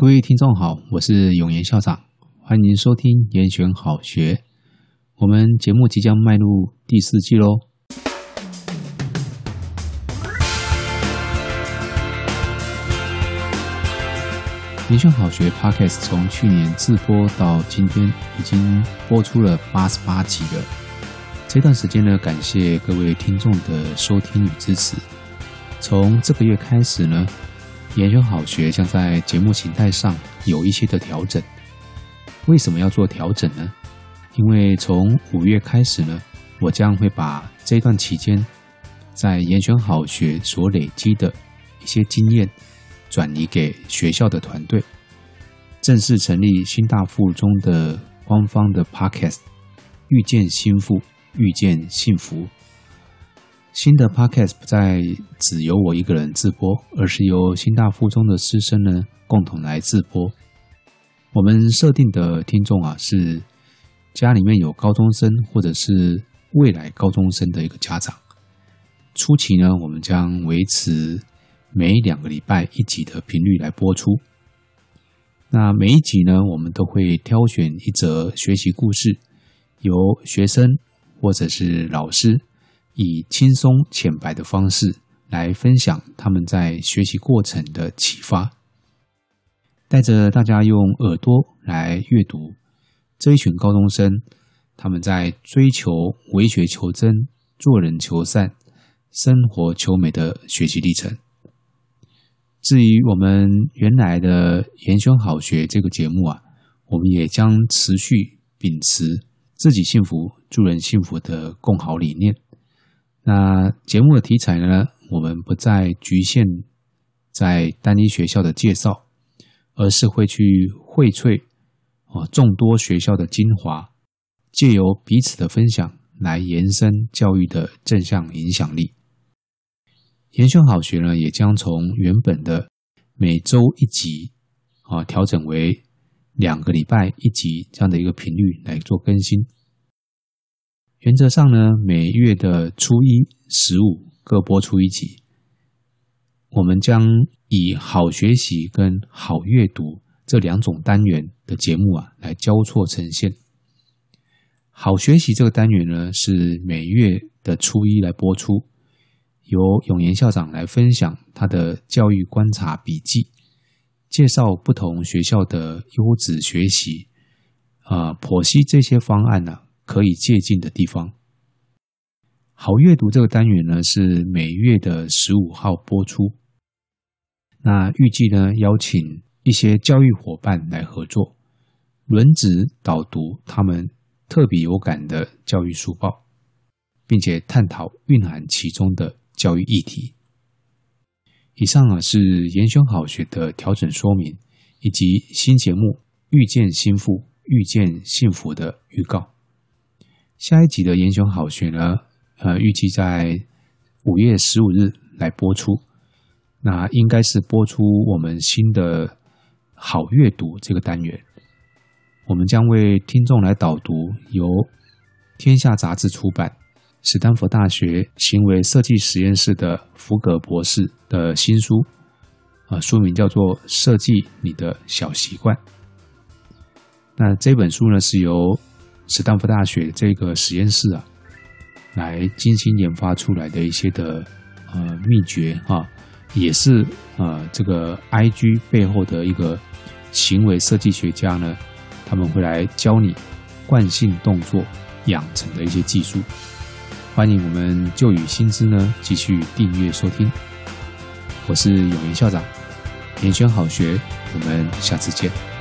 各位听众好，我是永言校长，欢迎收听严选好学。我们节目即将迈入第四季喽。严选好学 Podcast 从去年自播到今天，已经播出了八十八集了。这段时间呢，感谢各位听众的收听与支持。从这个月开始呢。严选好学将在节目形态上有一些的调整。为什么要做调整呢？因为从五月开始呢，我将会把这段期间在严选好学所累积的一些经验转移给学校的团队，正式成立新大附中的官方的 Podcast，遇见心腹，遇见幸福。新的 Podcast 不再只由我一个人自播，而是由新大附中的师生呢共同来自播。我们设定的听众啊是家里面有高中生或者是未来高中生的一个家长。初期呢，我们将维持每两个礼拜一集的频率来播出。那每一集呢，我们都会挑选一则学习故事，由学生或者是老师。以轻松浅白的方式来分享他们在学习过程的启发，带着大家用耳朵来阅读这一群高中生，他们在追求为学求真、做人求善、生活求美的学习历程。至于我们原来的严选好学这个节目啊，我们也将持续秉持自己幸福、助人幸福的共好理念。那节目的题材呢，我们不再局限在单一学校的介绍，而是会去荟萃啊众多学校的精华，借由彼此的分享来延伸教育的正向影响力。研修好学呢，也将从原本的每周一集啊调整为两个礼拜一集这样的一个频率来做更新。原则上呢，每月的初一、十五各播出一集。我们将以好学习跟好阅读这两种单元的节目啊，来交错呈现。好学习这个单元呢，是每月的初一来播出，由永言校长来分享他的教育观察笔记，介绍不同学校的优质学习，啊，剖析这些方案呢、啊。可以借鉴的地方。好阅读这个单元呢，是每月的十五号播出。那预计呢，邀请一些教育伙伴来合作，轮值导读他们特别有感的教育书报，并且探讨蕴含其中的教育议题。以上啊是严选好学的调整说明，以及新节目遇见心腹、遇见幸福的预告。下一集的英雄好学呢，呃，预计在五月十五日来播出。那应该是播出我们新的好阅读这个单元。我们将为听众来导读由天下杂志出版、史丹佛大学行为设计实验室的福格博士的新书，啊，书名叫做《设计你的小习惯》。那这本书呢，是由斯坦福大学这个实验室啊，来精心研发出来的一些的呃秘诀哈，也是呃这个 IG 背后的一个行为设计学家呢，他们会来教你惯性动作养成的一些技术。欢迎我们旧雨新知呢继续订阅收听，我是永言校长，严选好学，我们下次见。